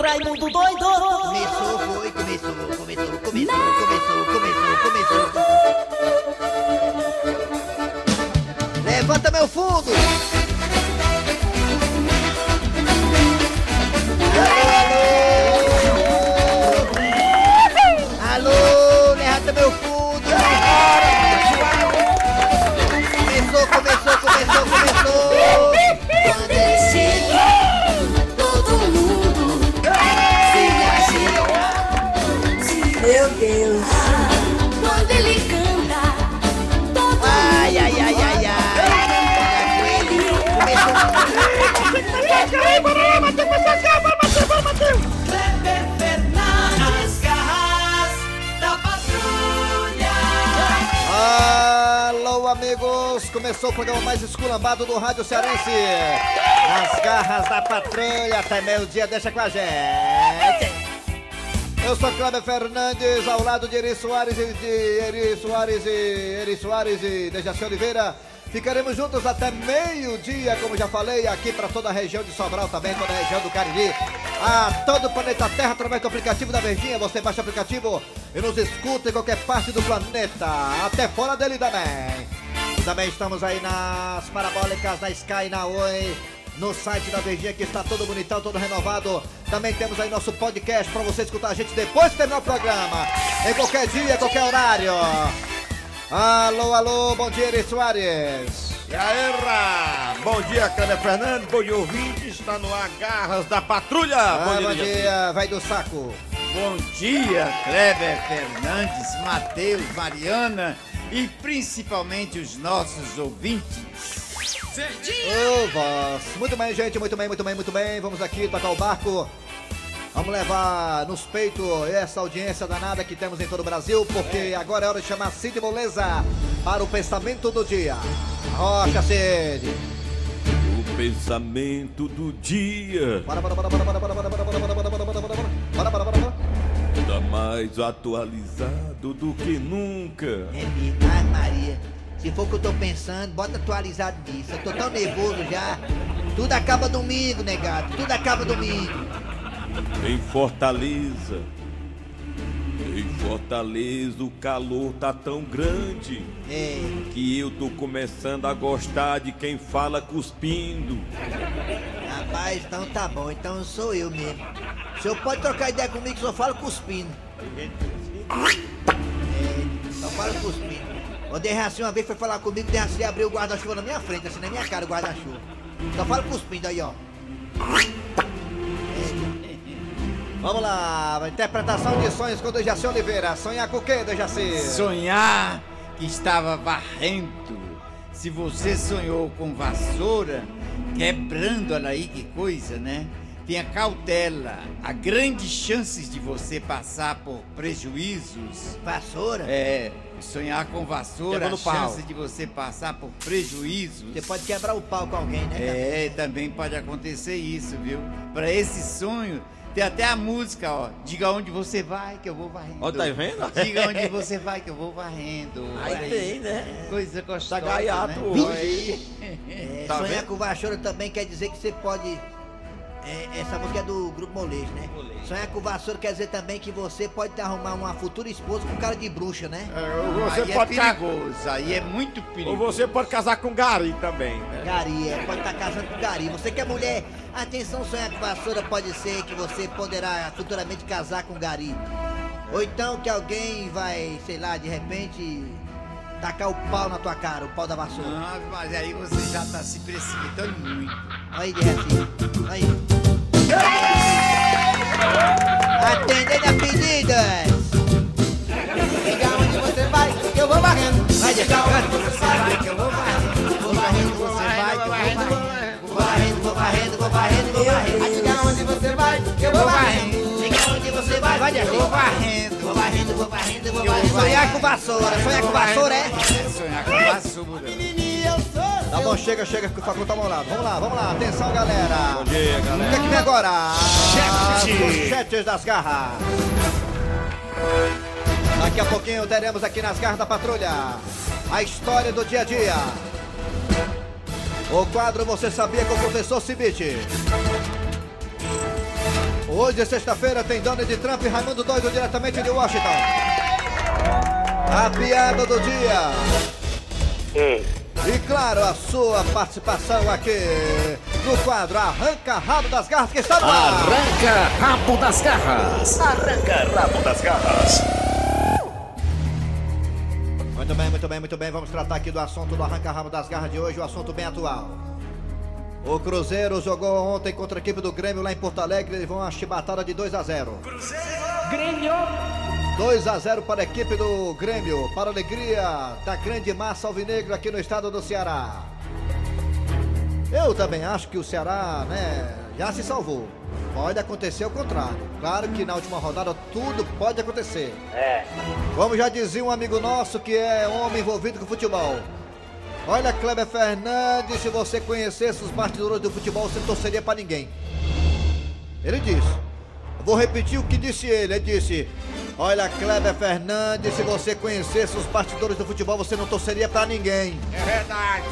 Raimundo doido! Começou, foi, começou, começou, começou, começou, começou, começou. Levanta meu fundo! Começou o programa mais esculambado do Rádio Cearense. Nas garras da patrulha, até meio-dia, deixa com a gente. Eu sou Cláudio Fernandes, ao lado de Eri Soares e de Eri Soares e Eri Soares e Dejaci Oliveira. Ficaremos juntos até meio-dia, como já falei, aqui para toda a região de Sobral também, toda a região do Cariri. A todo o planeta Terra, através do aplicativo da Verdinha. Você baixa o aplicativo e nos escuta em qualquer parte do planeta, até fora dele também. Também estamos aí nas parabólicas da Sky e na Oi. No site da Verdinha que está todo bonitão, todo renovado. Também temos aí nosso podcast para você escutar a gente depois de terminar o programa. Em qualquer dia, em qualquer horário. Alô, alô, bom dia, Eri Soares. Galera, bom dia, Cléber Fernandes, bom dia, ouvinte, está no ar, Garras da Patrulha. Ah, bom Dejaci. dia, vai do saco. Bom dia, Kleber Fernandes, Matheus, Mariana e principalmente os nossos ouvintes. Ô, voz. Muito bem, gente, muito bem, muito bem, muito bem. Vamos aqui tocar o barco. Vamos levar nos peitos essa audiência danada que temos em todo o Brasil, porque agora é hora de chamar Cid Moleza para o pensamento do dia. Rocha, Cid. O pensamento do dia Bora, bora, bora, bora, bora, bora, bora, bora, bora, bora, bora, bora, bora, bora, mais atualizado do que nunca. É mesmo, ai Maria. Se for o que eu tô pensando, bota atualizado nisso. Eu tô tão nervoso já. Tudo acaba domingo, negado. Tudo acaba domingo. Em Fortaleza, em Fortaleza o calor tá tão grande É. que eu tô começando a gostar de quem fala cuspindo. Rapaz, então tá bom. Então sou eu mesmo. O senhor pode trocar ideia comigo que só falo cuspindo. É, só falo cuspindo. O Derraci uma vez foi falar comigo, o Derraci abriu o guarda-chuva na minha frente, assim, na minha cara o guarda-chuva. Só falo cuspindo aí, ó. Vamos lá, interpretação de sonhos com Dejaci Oliveira. Sonhar com o quê, Dejaci? Sonhar que estava varrendo. Se você sonhou com vassoura, quebrando, olha aí que coisa, né? Tenha cautela. Há grandes chances de você passar por prejuízos. Vassoura? É, sonhar com vassoura, a chance de você passar por prejuízos. Você pode quebrar o pau com alguém, né? É, também pode acontecer isso, viu? Para esse sonho, tem até a música, ó. Diga onde você vai que eu vou varrendo. Ó, tá vendo? Diga onde você vai que eu vou varrendo. Aí tem, né? Coisa gostosa. Tá gaiato né? aí. É, Tá sonhar vendo? com vassoura também quer dizer que você pode. É, essa música é do grupo Molejo, né? Sonhar com vassoura quer dizer também que você pode arrumar uma futura esposa com cara de bruxa, né? É, Você aí pode é ca- perigoso, aí é muito Ou perigoso. você pode casar com Gari também, né? Gari, é, pode estar casando com Gari. Você que é mulher, atenção, sonhar com vassoura pode ser que você poderá futuramente casar com Gari. Ou então que alguém vai, sei lá, de repente, tacar o pau na tua cara, o pau da vassoura. Ah, mas aí você já tá se precipitando muito. Aí, de repente. Aí. Atendendo a pedidas. Diga onde você vai, que eu vou varrendo. Vai, diga onde você vai, que eu vou varrendo. Vou varrendo, você vai, que eu vou varrendo. Vou varrendo, vou varrendo, vou varrendo, vou varrendo. Vai, diga onde você vai, que eu vou varrendo. Diga onde você vai, vai, Eu vou varrendo. Vou varrendo, vou varrendo, vou Eu varrendo. Sonhar com vassoura, sonhar com vassoura, é? Sonhar com vassoura. Tá bom, chega, chega, que o Facu tá molado. Vamos lá, vamos lá. Atenção, galera. Bom dia, O que é galera. que vem agora? Chat. Os chats das garras. Daqui a pouquinho teremos aqui nas garras da patrulha a história do dia a dia. O quadro Você Sabia com o professor Cibite. Hoje sexta-feira, tem Donald Trump e Raimundo Doido diretamente de Washington. A piada do dia. E claro, a sua participação aqui no quadro Arranca Rabo das Garras que está no ar. Arranca rabo das garras. Arranca rabo das garras. Muito bem, muito bem, muito bem. Vamos tratar aqui do assunto do Arranca Rabo das Garras de hoje, o assunto bem atual. O Cruzeiro jogou ontem contra a equipe do Grêmio lá em Porto Alegre e levou uma chibatada de 2 a 0. Grêmio. 2 a 0 para a equipe do Grêmio, para a alegria da grande massa alvinegra aqui no estado do Ceará. Eu também acho que o Ceará, né, já se salvou. Pode acontecer o contrário. Claro que na última rodada tudo pode acontecer. É. Como já dizia um amigo nosso que é homem envolvido com futebol. Olha, Kleber Fernandes, se você conhecesse os bastidores do futebol, você não torceria pra ninguém. Ele disse. Vou repetir o que disse ele. Ele disse: Olha, Kleber Fernandes, se você conhecesse os bastidores do futebol, você não torceria pra ninguém. É verdade.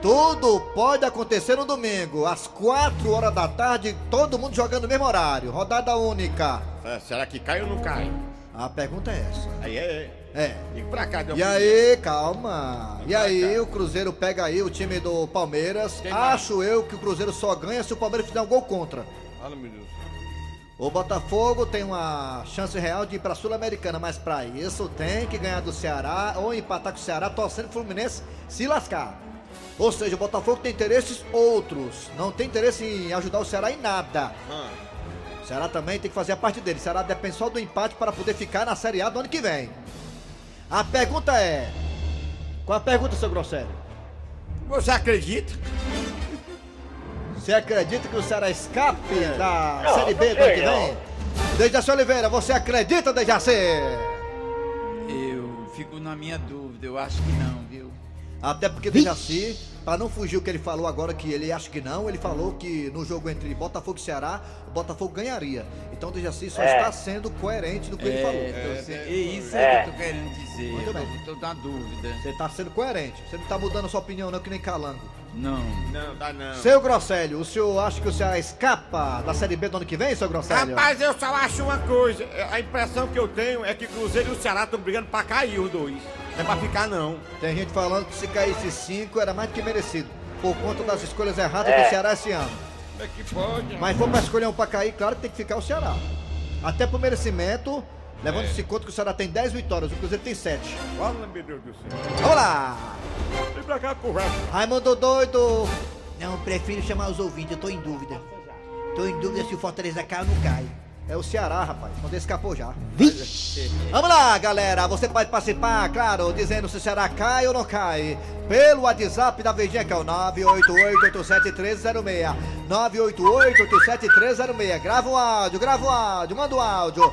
Tudo pode acontecer no domingo, às 4 horas da tarde, todo mundo jogando no mesmo horário, rodada única. É, será que cai ou não cai? A pergunta é essa. Aí é. É. Liga pra cá, deu E aí, calma. E aí, o Cruzeiro pega aí o time do Palmeiras. Quem mais? Acho eu que o Cruzeiro só ganha se o Palmeiras fizer um gol contra. Fala, meu Deus. O Botafogo tem uma chance real de ir pra Sul-Americana, mas pra isso tem que ganhar do Ceará ou empatar com o Ceará, torcendo o Fluminense se lascar. Ou seja, o Botafogo tem interesses outros. Não tem interesse em ajudar o Ceará em nada. O Ceará também tem que fazer a parte dele. O Ceará depende só do empate para poder ficar na Série A do ano que vem. A pergunta é. Qual a pergunta, seu Grosselio? Você acredita? Você acredita que o Ceará escape da Não, Série B do ano que vem? Dejaci Oliveira, você acredita, Dejaci? Eu fico na minha dúvida, eu acho que não, viu? Até porque Dejaci, para não fugir o que ele falou agora, que ele acha que não, ele falou que no jogo entre Botafogo e Ceará, o Botafogo ganharia. Então o Dejaci só É. está sendo coerente no que ele falou. É, tô se- é isso É. que eu tô querendo dizer. Muito Eu bem. tô, tô na dúvida. Você está sendo coerente. Você não está mudando a sua opinião, não, que nem calango. Não. Não, dá não. Seu Grosselio, o senhor acha que o Ceará escapa da Série B do ano que vem, seu Grosselio? Rapaz, eu só acho uma coisa. A impressão que eu tenho é que Cruzeiro e o Ceará estão brigando pra cair os dois. Não é pra ficar, não. Tem gente falando que se caísse cinco era mais do que merecido. Por conta das escolhas erradas É. do Ceará esse ano. Como é que pode? Mas for pra escolher um pra cair, claro que tem que ficar o Ceará. Até por merecimento, levando-se em conta que o Ceará tem 10 vitórias, o Cruzeiro tem 7. Fala, meu Deus do céu. Vamos lá! Vem pra cá, conversa. Raimundo doido! Não, prefiro chamar os ouvintes, eu tô em dúvida. Tô em dúvida se o Fortaleza cai ou não cai. É o Ceará, rapaz. Quando escapou já. Vamos lá, galera. Você pode participar, claro, dizendo se o Ceará cai ou não cai. Pelo WhatsApp da Verdinha, que é o 988-87-1306. 988-87-1306. Grava um áudio, grava um áudio, manda um áudio.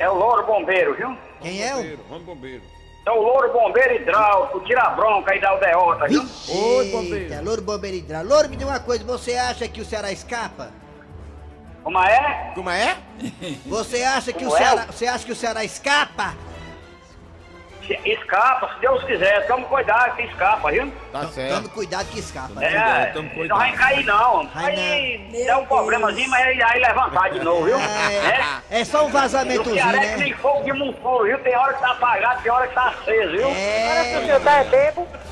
É o Louro Bombeiro, viu? Quem é o? Vamos, bombeiro. É o Louro Bombeiro Hidráulico, tira a bronca e dá o derrota, viu? Oi, bombeiro. Louro Bombeiro Hidráulico. Louro, me diga uma coisa, você acha que o Ceará escapa? Como é? Como é? Você acha que o é? Ceará, você acha que o Ceará escapa? Escapa, se Deus quiser. Tome cuidado que escapa, viu? Tá certo. cuidado que escapa. É, tome não cuidado. vai cair não. Vai Aí dá um problemazinho, mas aí, aí levantar de novo, viu? É, é só um E o vazamentozinho, Ceará é que né? nem fogo de monfuro, viu? Tem hora que tá apagado, tem hora que tá aceso, viu? É,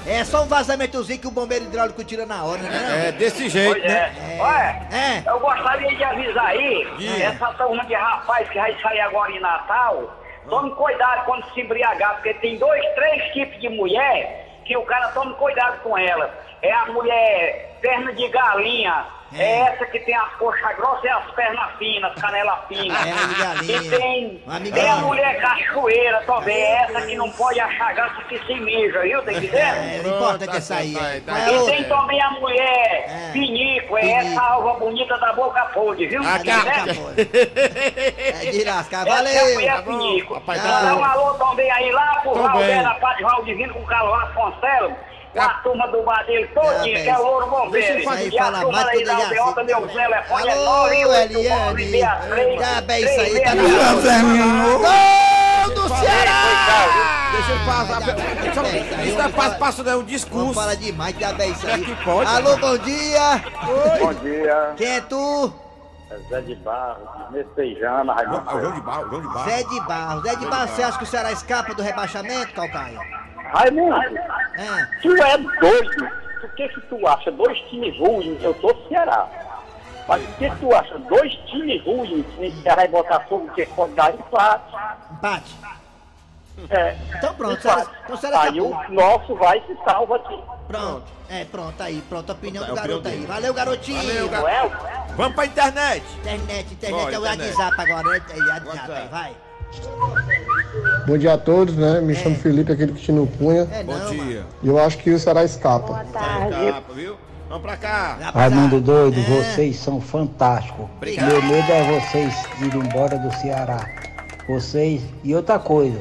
é só um vazamentozinho que o bombeiro hidráulico tira na hora, né? É desse jeito, Pois né? é. Olha, É. eu gostaria de avisar aí, Diga. essa turma de rapaz que vai sair agora em Natal, tome cuidado quando se embriagar, porque tem dois, três tipos de mulher que o cara tome cuidado com ela. É a mulher perna de galinha, É essa que tem as coxas grossas e as pernas finas, canela fina. Galinha. E tem, tem a mulher cachoeira também, é essa que não pode achar graça que se mija, viu? Tá? É, o importante é sair. tá, é. tá, Qual é a E tem também a mulher É. pinico, é Pinico. essa alva bonita da boca podre, viu? Tá cá. entendendo? É de lascar. Essa é a Valeu. mulher pinico. Rapaz, tá Dá um alô também aí lá pro bem. na parte de Valdivino com o Carlos Vasconcelos. Com a turma do bar dele todinha, Ah, que é o Deixa Bombeiro. E a falar turma mais aí da Aldeota, assim. meu telefone é Alô, 989 Eliane. Já bem isso aí, tá no Gol do Deixa eu passar. Ceará! Só- Isso não é passo, é um discurso. fala demais, já bem isso é aí. que pode? Alô, bom dia. Bom dia, Quem é tu? é Zé de Barros, Messejana, É o João Raimundo. de Barro, João de Barro. Zé de Barros. Zé de Barros, você acha que o Ceará escapa do rebaixamento, Calcaia? Raimundo, É. tu é doido. Por que que tu acha dois times ruins? Eu sou Ceará. Mas por que tu acha dois times ruins em Ceará e Botafogo que pode dar empate? Empate. É, Então pronto. Ceará, então o Ceará Aí o nosso vai se salva aqui. Pronto. É, pronto, aí, pronto, a opinião do É garoto aí. Valeu, garotinho. Valeu, garoto. É? Vamos pra internet. Internet, internet, Olha, é o internet. WhatsApp agora, né? É o WhatsApp WhatsApp. aí, vai. Bom dia a todos, né? Me chamo Felipe, aquele que Cunha. É Bom não, mano. dia. E eu acho que o Ceará escapa. Capa, viu? Vamos pra cá. Raimundo doido, é. vocês são fantásticos. Obrigado. Meu medo é vocês irem embora do Ceará. Vocês. E outra coisa,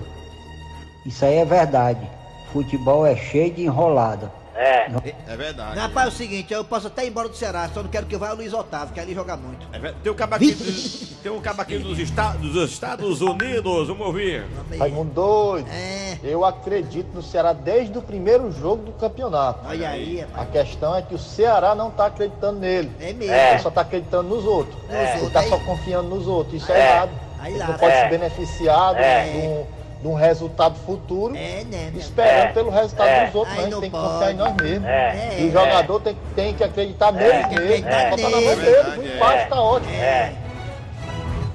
isso aí é verdade. Futebol é cheio de enrolada. É. É verdade. Rapaz, é o seguinte, eu posso até ir embora do Ceará, só não quero que vá o Luiz Otávio, que ali joga muito. É. Tem um cabo aqui, dos- tem um cabo aqui dos, Esta- dos Estados Unidos, vamos ouvir. Raimundo doido. É, Eu acredito no Ceará desde o primeiro jogo do campeonato. olha aí, A questão é que o Ceará não tá acreditando nele. É mesmo. Ele só tá acreditando nos outros. Nos Ele outros, tá aí- só confiando nos outros. Isso É. é, errado. Aí Ele lá, não pode é. se beneficiar É. de um, de um resultado futuro É, né, meu? esperando É. pelo resultado É. dos outros. Né? A gente tem que pode. confiar em nós mesmos. É. E o jogador tem, tem que acreditar que mesmo. acreditar Só tá na mão nele. dele. O é. empate tá ótimo. É.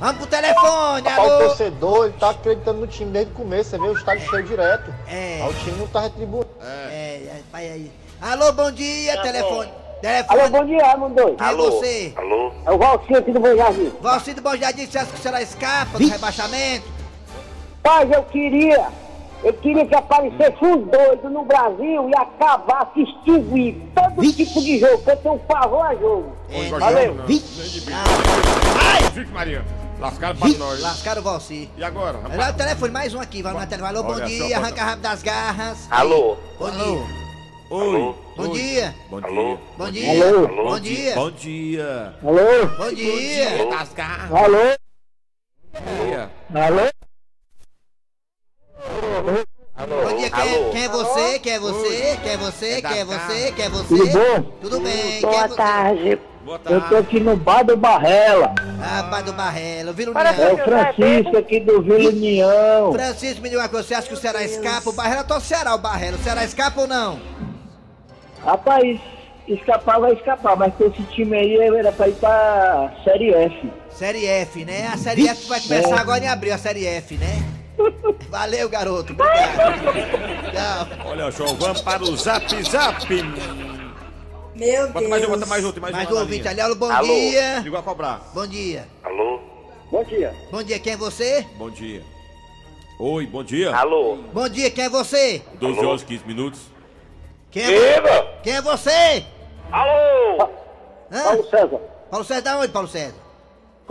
Vamos pro telefone, Rapaz, o alô. torcedor, ele tá acreditando no time desde o começo, você vê o estádio cheio direto. É. Aí o time não tá retribuindo. É, é, vai aí. Alô, bom dia, telefone. Alô, Telefone, bom dia, quem é você? Alô? É o Valcinho aqui do Bom Jardim. Valcido Bom Jardim, você acha que o Ceará escapa do rebaixamento? Pai, eu queria, eu queria que aparecesse um doido no Brasil e acabasse extinguir todo tipo de jogo, que eu tenho um pavor a jogo. É, Valeu. Não, Vixe. Ai, Fique, Maria. Lascaram pra Vixe, nós. lascaram o Valci. E agora? Olha lá o telefone, mais um aqui, vai no telefone. Alô, bom dia, arranca rápido das garras. Alô? Bom dia. Oi. Bom dia. Bom dia. Bom dia. Alô? Bom dia. Bom dia. Alô? Bom dia. Das garras. Alô? Alô? Bom dia, quem é, quem é você? Quem é você? Quem é você? Quem é você? Quem é você? Tudo bom? Tudo bem. Quem é Boa tarde. Boa Eu tô tarde. aqui no bar do Barrela. Rapaz do Barrelo, Vila É União. o Francisco aqui do Vila União. Francisco, me diga uma coisa, você acha que o Ceará escapa? O Barrelo é todo Ceará, o Barrelo. O Ceará escapa ou não? Rapaz, escapar vai escapar, mas com esse time aí era pra ir pra Série F. Série F, né? A Série F vai começar agora em abril, a Série F, né? Valeu, garoto. Obrigado. Tchau. Olha só, vamos para o Zap Zap. Meu Bota mais um, bota mais outro, mais, Mais um na ouvinte alô, bom Alô? dia. Ligou a cobrar. Bom dia. Alô? Bom dia. Bom dia, quem é você? Bom dia. Oi, bom dia. Alô? Bom dia, quem é você? 12 horas, 15 minutos. Quem é, quem é você? Alô? Hã? Paulo César. Paulo César, da onde, Paulo César?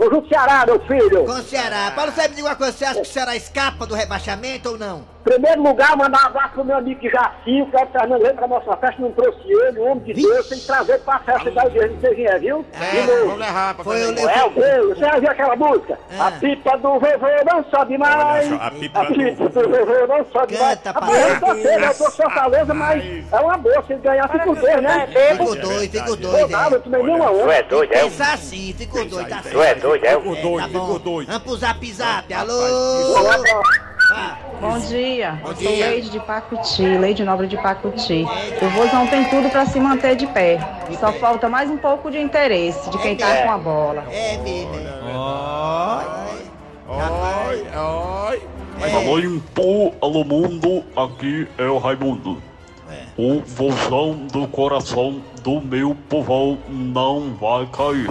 Conjunto Ceará, meu filho. Com o Ceará. Paulo César, me diga uma coisa, você acha que o Ceará escapa do rebaixamento ou não? Primeiro lugar, mandar um abraço pro meu amigo Jacinho, que é o Fernando Lembra pra nossa festa, não trouxe ele, o homem de Vixe. Deus, tem que trazer pra festa da igreja, não sei quem é, viu? É, De novo. vamos levar pra Foi o É o você já viu aquela música? Ah. A pipa do vovô não sobe mais. Só, a pipa a do pipa do vovô não sobe mais. Canta, Rapaz, eu tô cedo, eu tô Fortaleza, mas é uma boa, se ganhar, fica os dois, né? Ficou doido, ficou Eu doido, nada, eu é. tomei nenhuma Tu onda. é doido, é? Pensa assim, ficou doido, tá certo. Tu é doido, é? Ficou doido, doido. Vamos pro zap zap, alô? Ah, Bom dia, Bom eu dia. sou Leide de Pacuti, Leide Nobre de Pacuti. O Vozão tem tudo para se manter de pé. Só falta mais um pouco de interesse de quem tá com a bola. é é. Oi, oi. É. Alô, Impô, alô mundo, aqui é o Raimundo. O vozão do coração do meu povão não vai cair.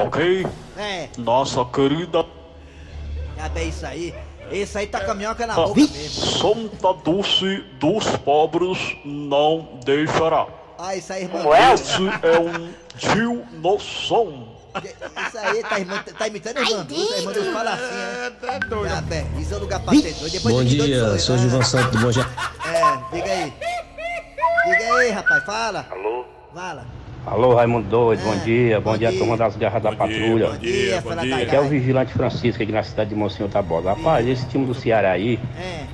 Ok? É, Nossa querida já bem isso aí. Esse aí tá com a minhoca na boca mesmo. Santa Dulce dos pobres não deixará. Ah, isso aí, irmão. Esse é um tio noção. Isso aí tá, irmã, tá imitando a irmã Dulce, a irmã Dulce fala assim, é. É doido. Já bem, isso é o lugar pra ser doido. Depois Bom dia, eu, sou né? Gilvan Santos do Bom Jardim. É, diga aí. Diga aí, rapaz, fala. Alô? Fala. Alô, Raimundo Doido, É, bom dia. Bom, bom dia, dia. turma das garras da patrulha. Bom dia, fala da Aqui é o Vigilante Francisco aqui na cidade de Monsenhor Tabosa. Rapaz, esse time do Ceará aí É,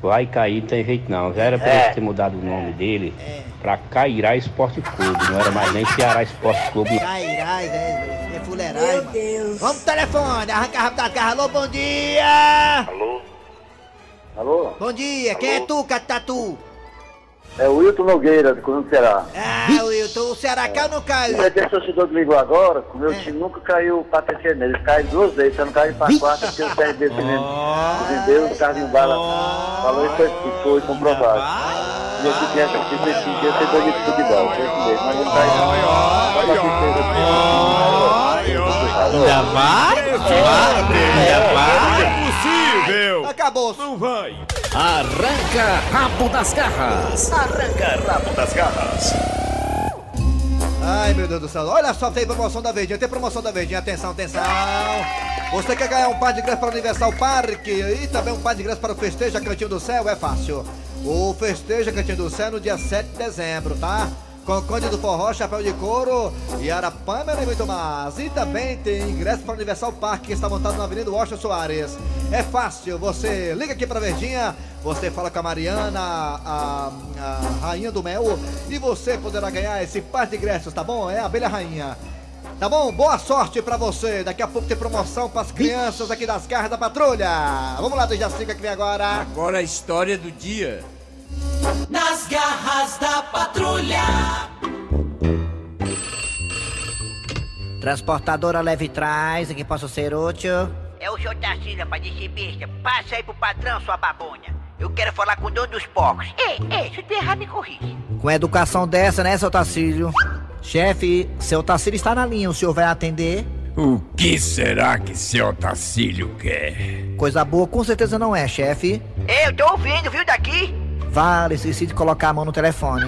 vai cair, não tem jeito não. Já era pra É. eles ter mudado o nome dele pra Cairá Esporte Clube. Não era mais nem Ceará Esporte Clube. não. Cairai, né? É fuleirai, mano. Deus. Vamos pro telefone, arranca rápido das garras. Alô, bom dia! Alô? Alô? Bom dia, quem é tu, Catatu? É o Wilton Nogueira, do Colômbia Ceará. Ah, Wilton, o Ceará caiu ou não caiu? Você tem torcedor que ligou agora, o meu time nunca caiu pra terceira nele. Ele caiu duas vezes, só não caiu pra quarta, porque o CRB vendeu, vendeu o Carlinho Bala. Falou isso que foi comprovado. E eu que tinha assistido esse dia, sei doido de futebol, foi isso mesmo. Mas ele caiu. Ainda vai? Ainda vai? É possível. Acabou. Não vai. Arranca rabo das garras. Arranca rabo das garras. Ai, meu Deus do céu. Olha só, tem promoção da Verdinha. Tem promoção da Verdinha. Atenção, atenção. Você quer ganhar um par de ingressos para o Universal Parque e também um par de ingressos para o Festeja Cantinho do Céu? É fácil. O Festeja Cantinho do Céu no dia 7 de dezembro, tá? Com Conde do Forró, Chapéu de Couro, Yara Pâmela e muito mais. E também tem ingresso para o Universal Parque que está montado na Avenida Washington Soares. É fácil, você liga aqui para Verdinha, você fala com a Mariana, a, a Rainha do Mel, e você poderá ganhar esse par de ingressos, tá bom? É a Abelha Rainha. Tá bom? Boa sorte pra você. Daqui a pouco tem promoção pras crianças aqui das garras da patrulha. Vamos lá do Jacica que vem agora. Agora a história do dia. Nas garras da patrulha. Transportadora leve trás, em que posso ser útil? É o senhor Tarcísio, rapaz, de besta. Passa aí pro patrão, sua babonha. Eu quero falar com o dono dos porcos. Ei, ei, se eu errar, me corrige. Com educação dessa, né, seu Tacílio? Chefe, seu Tacílio está na linha, o senhor vai atender? O que será que seu Tacílio quer? Coisa boa com certeza não é, chefe. Ei, eu tô ouvindo, viu, daqui? Vale, esqueci de colocar a mão no telefone.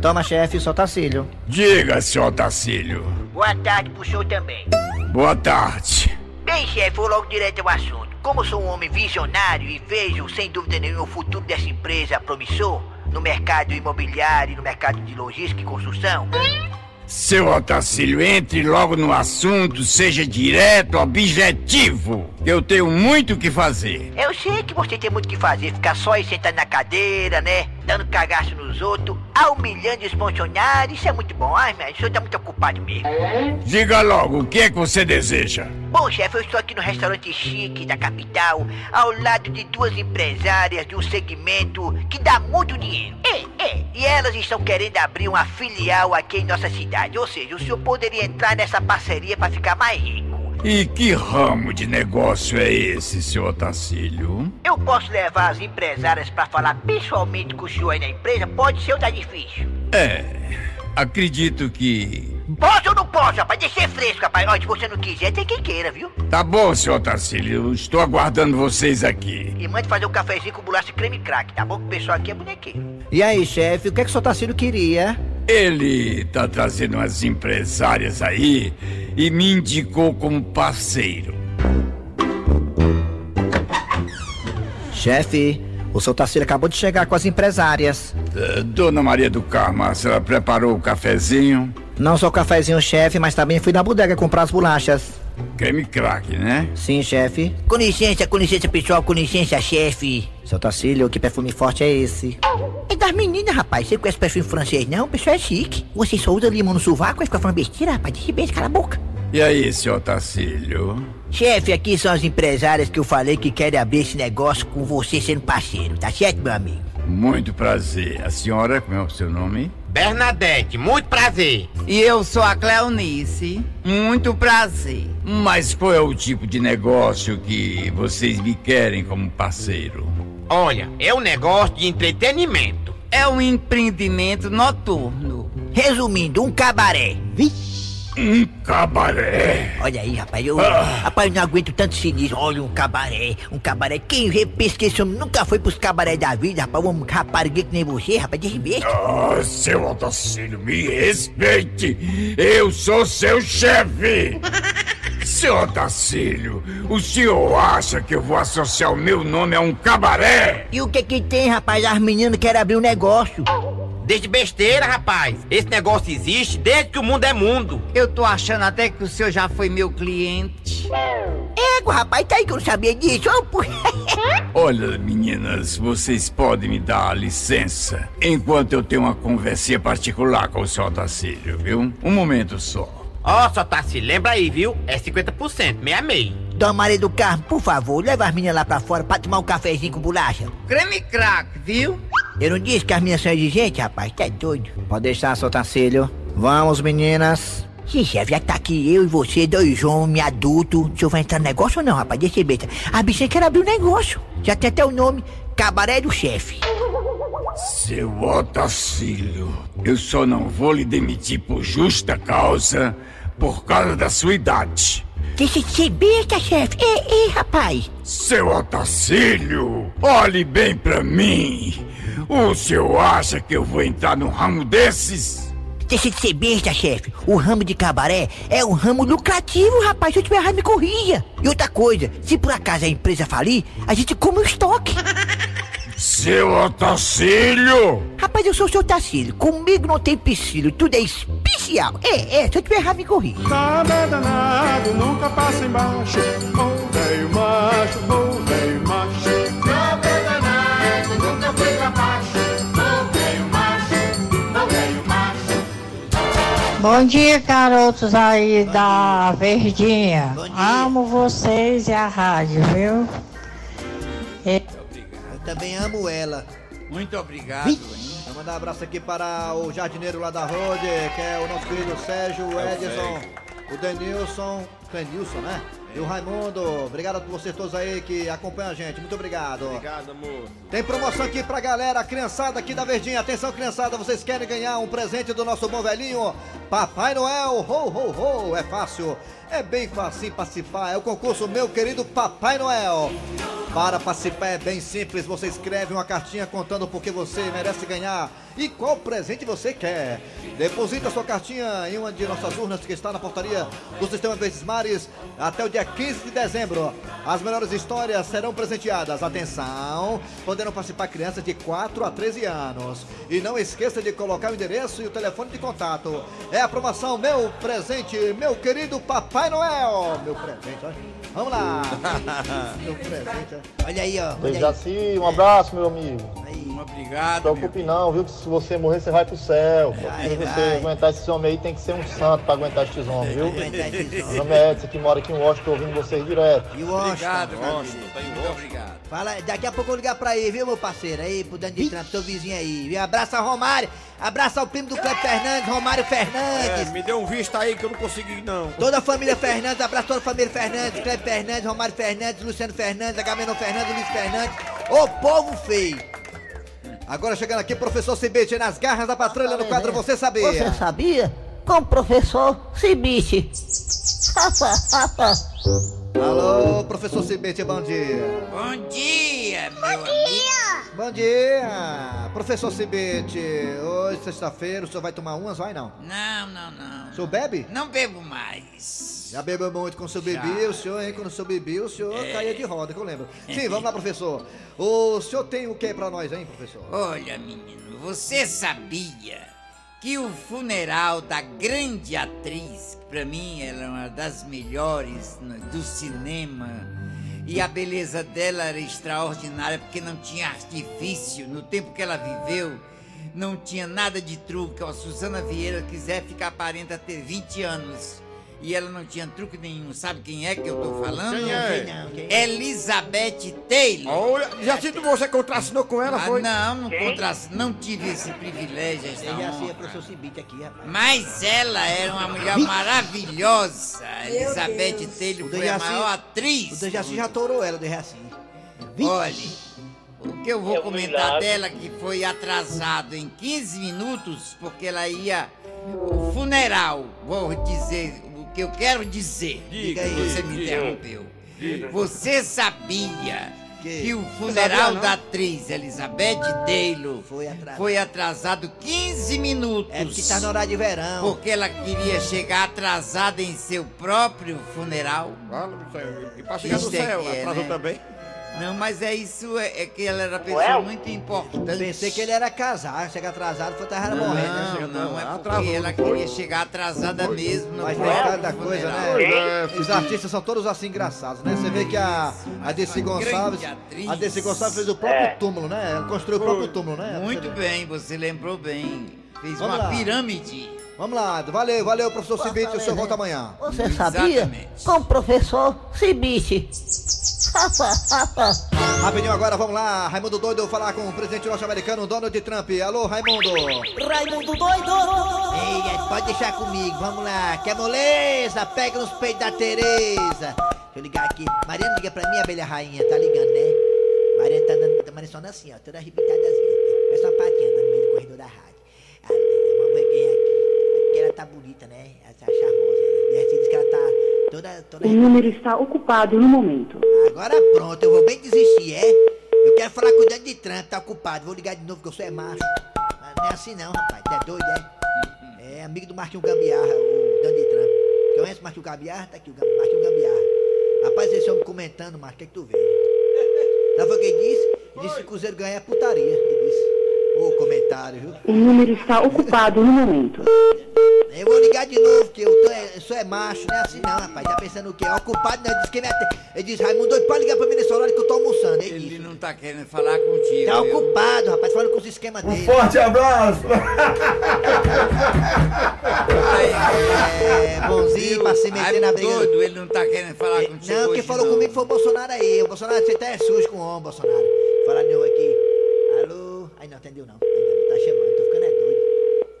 Toma, chefe, seu Tacílio. Diga, seu Tacílio. Boa tarde pro senhor também. Boa tarde. Bem, chefe, vou logo direto ao assunto. Como sou um homem visionário e vejo, sem dúvida nenhuma, o futuro dessa empresa promissor no mercado imobiliário e no mercado de logística e construção, Seu Otacílio, entre logo no assunto, seja direto, objetivo. Eu tenho muito o que fazer. eu sei que você tem muito o que fazer, ficar só aí sentado na cadeira, né? Dando cagaço nos outros, humilhando os funcionários, isso é muito bom. Ai, mas o senhor tá muito ocupado mesmo. Diga logo, o que é que você deseja? Bom, chefe, eu estou aqui no restaurante chique da capital, ao lado de duas empresárias de um segmento que dá muito dinheiro. É, é. E elas estão querendo abrir uma filial aqui em nossa cidade. Ou seja, o senhor poderia entrar nessa parceria para ficar mais rico. E que ramo de negócio é esse, seu Otacílio? Eu posso levar as empresárias para falar pessoalmente com o senhor aí na empresa? Pode ser ou tá difícil? É, acredito que. Posso ou não posso, rapaz? Deixa ser fresco, rapaz. Ó, se você não quiser, tem quem queira, viu? Tá bom, seu Otacílio, estou aguardando vocês aqui. E mande fazer um cafezinho com bolacha e creme crack, tá bom? Que o pessoal aqui é bonequeiro. E aí, chefe, o que é que o seu Tacílio queria? Ele tá trazendo umas empresárias aí e me indicou como parceiro. Chefe, o seu Tacílio acabou de chegar com as empresárias. Eh, Dona Maria do Carmo, a senhora preparou o cafezinho? Não só o cafezinho, chefe, mas também fui na bodega comprar as bolachas. Creme crack, né? Sim, chefe. Com licença, com licença, pessoal, com licença, chefe. Seu Tacílio, que perfume forte é esse? É das meninas, rapaz. Você conhece perfume francês, não? O pessoal é chique. Você só usa limão no sovaco, fica falando besteira, rapaz. De repente, cala a boca. E aí, seu Tacílio? Chefe, aqui são as empresárias que eu falei que querem abrir esse negócio com você sendo parceiro, tá certo, meu amigo? Muito prazer. A senhora, como é o seu nome? Bernadette, muito prazer. E eu sou a Cleonice. Muito prazer. Mas qual é o tipo de negócio que vocês me querem como parceiro? Olha, é um negócio de entretenimento. é um empreendimento noturno. Resumindo, um cabaré. Um cabaré? Olha aí, rapaz, eu, Ah. rapaz, eu não aguento tanto sinistro. Olha, um cabaré, um cabaré. Quem vê, pensa que esse homem nunca foi pros cabaré da vida, rapaz. Um rapariguê que nem você, rapaz, de besta. Ah, seu Otacílio, me respeite! Eu sou seu chefe! Seu Otacílio, o senhor acha que eu vou associar o meu nome a um cabaré? E o que que tem, rapaz? As meninas querem abrir um negócio. Desde besteira, rapaz. Esse negócio existe desde que o mundo é mundo. Eu tô achando até que o senhor já foi meu cliente. Égua, rapaz, tá aí que eu não sabia disso. Olha, meninas, vocês podem me dar licença enquanto eu tenho uma conversinha particular com o seu Otacílio, viu? Um momento só. Ó, só tá se lembra aí, viu? É 50%, meia meia. Dona Maria do Carmo, por favor, leva as meninas lá pra fora pra tomar um cafezinho com bolacha. Creme crack, viu? Eu não disse que as meninas são exigentes, rapaz? Tá doido. Pode deixar, seu Tacílio. Vamos, meninas. Ih, chefe, já tá aqui eu e você, dois homens adultos. O senhor vai entrar no negócio ou não, rapaz? Deixa eu ver. A bichinha quer abrir o negócio. Já tem até o nome. Cabaré do chefe. Seu Otacílio, eu só não vou lhe demitir por justa causa por causa da sua idade. Deixa de ser besta, chefe. Ei, ei, rapaz. Seu Otacílio, olhe bem pra mim. O senhor acha que eu vou entrar num ramo desses? Deixa de ser besta, chefe. O ramo de cabaré é um ramo lucrativo, rapaz. Se eu tiver errado, me corrija. E outra coisa, se por acaso a empresa falir, a gente come o estoque. Seu Otacílio! Rapaz, eu sou o seu Tacílio. Comigo não tem piscílio, tudo é especial. É, é, se eu tiver errado, me corrija. Nada danado, nunca passa embaixo. Ô velho macho, ô velho macho. Bom dia, garotos aí da Verdinha. Amo vocês e a rádio, viu? E- Eu também amo ela. Muito obrigado, hein? Vou mandar um abraço aqui para o jardineiro lá da Rode, que é o nosso querido Sérgio, É Edson, o Denilson, Denilson, né? E o Raimundo. Obrigado a vocês todos aí que acompanham a gente. Muito obrigado. Obrigado, amor. Tem promoção aqui pra galera, criançada aqui da Verdinha. Atenção, criançada, vocês querem ganhar um presente do nosso bom velhinho? Papai Noel, ho, ho, ho, é fácil. É bem fácil participar, é o concurso Meu Querido Papai Noel. Para participar é bem simples, você escreve uma cartinha contando por que você merece ganhar e qual presente você quer. Deposita sua cartinha em uma de nossas urnas que está na portaria do Sistema Verdes Mares até o dia 15 de dezembro. As melhores histórias serão presenteadas. Atenção, poderão participar crianças de 4 a 13 anos. E não esqueça de colocar o endereço e o telefone de contato. É a promoção Meu Presente, meu querido Papai Noel. Meu presente, olha. Vamos lá. meu presente, olha. Olha aí, ó. Olha aí. Um abraço, meu amigo. Obrigado. Não se preocupe não, viu? Que se você morrer, você vai pro céu. pô. Se você aguentar esse homem aí, tem que ser um santo pra aguentar esses homens, viu? aguentar esses homens. Meu nome é Edson, que mora aqui em Washington, ouvindo vocês direto. E o Washington. Obrigado, meu Washington, tá em Washington. obrigado. Fala, daqui a pouco eu vou ligar pra ele, viu, meu parceiro? Aí, pro Dani de Trump, teu vizinho aí. viu? Abraça o Romário. Abraça o primo do Cleber Fernandes, Romário É, Fernandes. me deu um visto aí que eu não consegui, não. Toda a família Fernandes, abraça toda a família Fernandes, Cleber Fernandes, Romário Fernandes, Luciano Fernandes, Agamenon Fernandes, Luiz Fernandes. Ô povo feio! Agora chegando aqui, professor Cibete, nas garras da patrulha no quadro Você Sabia. Você sabia? Com o professor Cibite. Alô, professor Cibete, bom dia. Bom dia, meu amigo. Bom dia, professor Cibete. Hoje, sexta-feira, o senhor vai tomar umas, vai não? Não, não, não. O senhor bebe? Não bebo mais. Já bebeu muito quando o senhor bebia, o senhor, hein? Quando o senhor bebia, o senhor É. caía de roda, que eu lembro. Sim, vamos lá, professor. O senhor tem o que pra nós, hein, professor? Olha, menino, você sabia que o funeral da grande atriz, que pra mim ela é uma das melhores do cinema, e a beleza dela era extraordinária porque não tinha artifício no tempo que ela viveu. Não tinha nada de truque. A Suzana Vieira quiser ficar aparenta ter 20 anos. E ela não tinha truque nenhum. Sabe quem é que eu tô falando? Quem é? Quem é? Elizabeth Taylor. Olha, já sinto você contrassinou com ela, Ah, foi? não, não, contra... não tive esse privilégio, esta Eu já sei, é professor Cibite aqui, rapaz. Mas ela era uma mulher maravilhosa. Elizabeth Deus. Taylor O foi a maior atriz. O Dejaci já torou ela, o Dejaci. Olha, que eu vou É um comentar milagre. dela que foi atrasado em 15 minutos porque ela ia o funeral. Vou dizer o que eu quero dizer. Diga que aí. Você me Diga. interrompeu. Diga. Você sabia Que? que, o funeral sabia, da atriz Elizabeth Taylor Foi atrasado. foi atrasado 15 minutos? É porque tá no horário de verão. Porque ela queria chegar atrasada em seu próprio funeral. E pra chegar no Isto é céu, que é, atrasou né? também. Não, mas é isso, é, é que ela era pessoa Ué? muito importante. Pensei que ele era casado, chega atrasado, foi estar Não, morrendo. né? não, é porque Atrasou, ela não foi? queria chegar atrasada mesmo no Mas tem cada coisa, funeral. né? Os artistas são todos assim engraçados, né? Você vê que a, a Desi Gonçalves. A Desi Gonçalves fez o próprio É. túmulo, né? Ela construiu o próprio túmulo, né? Muito bem, você lembrou bem. Fez Vamos uma lá. pirâmide. Vamos lá, valeu, valeu, professor Cibite, o senhor volta amanhã. Você sabia? Com o professor Cibite. Rapidinho agora, vamos lá. Raimundo Doido falar com o presidente norte-americano Donald Trump. Alô, Raimundo. Raimundo doido! Ei, é, pode deixar comigo, vamos lá. Quer moleza? Pega nos peitos da Tereza. Deixa eu ligar aqui. Mariana liga pra mim, abelha rainha, tá ligando, né? Mariana tá dando, tá manejando assim, ó, toda arrebitadazinha. Parece uma patinha no meio do corredor da rádio. Ah, vamos ver quem é aqui. É porque ela tá bonita, né? Ela tá charmosa. Né? E diz que ela tá toda, toda O número está ocupado no momento. Agora pronto, eu vou bem desistir, é? Eu quero falar com o Dani de Trump, tá ocupado. Vou ligar de novo que eu sou é macho. Mas não é assim não, rapaz. Tu é doido, é? É amigo do Marquinhos Gambiarra, o Dani de Trump. Conhece o Marquinhos Gambiarra? Tá aqui o Gam- Marquinhos Gambiarra. Rapaz, esse homem comentando, Marquinhos, o que é que tu vê? Sabe o que ele disse? Ele disse que o Cruzeiro ganha é putaria. Ele disse. Ô, comentário, viu? O número está ocupado no momento. Eu vou ligar de novo, que eu, tô, eu sou é macho, não é assim não, rapaz. Tá pensando o quê? Ocupado não, ele disse que ate- Ele disse, Raimundo, doido, pode ligar pra mim nesse horário que eu tô almoçando. Ele, Ele não tá querendo falar contigo. Tá viu? ocupado, rapaz, falando com os esquemas dele. abraço! É, bonzinho pra se meter na briga. doido, ele não tá querendo falar contigo Não, quem falou não. comigo foi o Bolsonaro aí. O Bolsonaro, você tá é sujo com o homem, Bolsonaro. Falar de novo aqui. Alô? Ai, não atendeu não. Ainda não tá chamando, tô ficando é doido.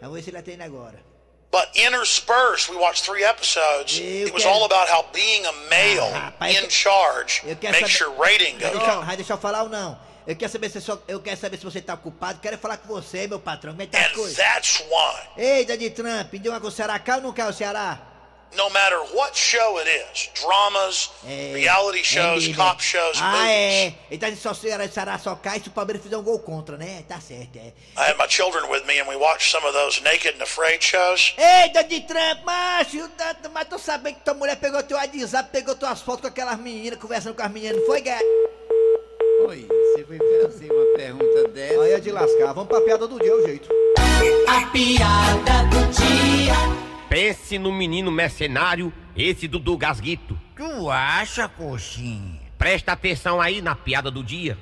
Vamos ver se ele atende agora. But interspersed, we watched three episodes. It was all about how being a male in charge Eu quero makes saber- your rating go up. vai deixar eu falar ou não? Eu quero saber se só, eu quero saber se você tá ocupado. Quero falar com você, meu patrão. Tá as coisas? That's why, Ei, Dani Trump, deu uma com o Ceará. Cai ou não cai o Ceará? No matter what show it is, dramas, reality shows, líder. cop shows, Ah, movies, é. Ele tá dizendo só Ceará só cai se o Palmeiras fizer um gol contra, né? Tá certo, é. I had my children with me and we watched some of those naked and afraid shows. Ei, Dani Trump, macho, mas tu sabendo que tua mulher pegou teu WhatsApp, pegou tuas fotos com aquelas meninas, conversando com as meninas, não foi, gato? Oi, você foi fazer uma pergunta dessa. Aí é de lascar. Vamos pra piada do dia, é o jeito. A piada do dia. Pense no menino mercenário, esse Dudu Gasguito. Tu acha, coxinha? Presta atenção aí na piada do dia.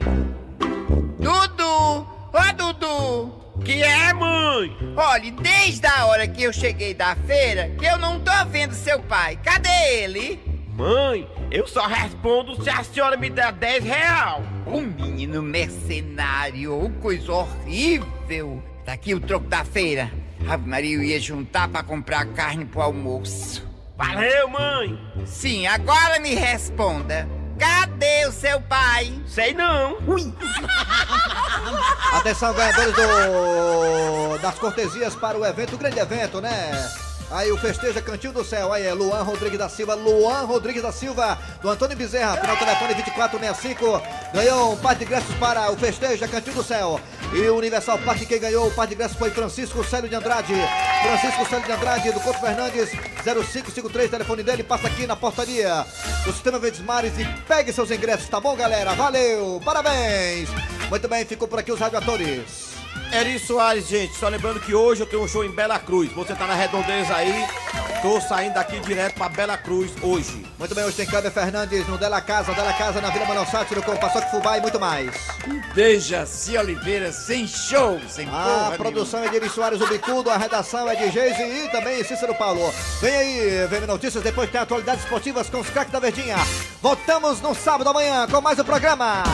Dudu! Ô, Dudu! Que é, mãe? Olha, desde a hora que eu cheguei da feira, que eu não tô vendo seu pai. Cadê ele? Mãe, eu só respondo se a senhora me der 10 real. O menino mercenário, coisa horrível. Tá aqui o troco da feira. Ave Maria, eu ia juntar pra comprar carne pro almoço. Valeu, mãe. Sim, agora me responda. Cadê o seu pai? Sei não. Ui. Atenção, ganhadores do... das cortesias para o evento, o grande evento, né? Aí o Festeja Cantinho do Céu, aí é Luan Rodrigues da Silva, Luan Rodrigues da Silva, do Antônio Bezerra, final telefone 2465, ganhou um par de ingressos para o Festeja Cantinho do Céu. E o Universal Parque, quem ganhou o par de ingressos foi Francisco Célio de Andrade, Francisco Célio de Andrade, do Couto Fernandes, 0553, telefone dele, passa aqui na portaria do Sistema Verdes Mares e pegue seus ingressos, tá bom, galera? Valeu, parabéns! Muito bem, ficou por aqui os radioatores. Eri Soares, gente, só lembrando que hoje eu tenho um show em Bela Cruz. Você tá na redondeza aí, tô saindo daqui direto pra Bela Cruz hoje. Muito bem, hoje tem Cléber Fernandes no Della Casa, Della Casa na Vila Manuel Sátiro com Paçoque Fubá e muito mais. Dejaci Oliveira sem show, sem A porra produção é de Eri Soares, o Bicudo, a redação é de Geise e também Cícero Paulo. Vem aí, VM Notícias, depois tem atualidades esportivas com os craques da Verdinha. Voltamos no sábado amanhã com mais um programa.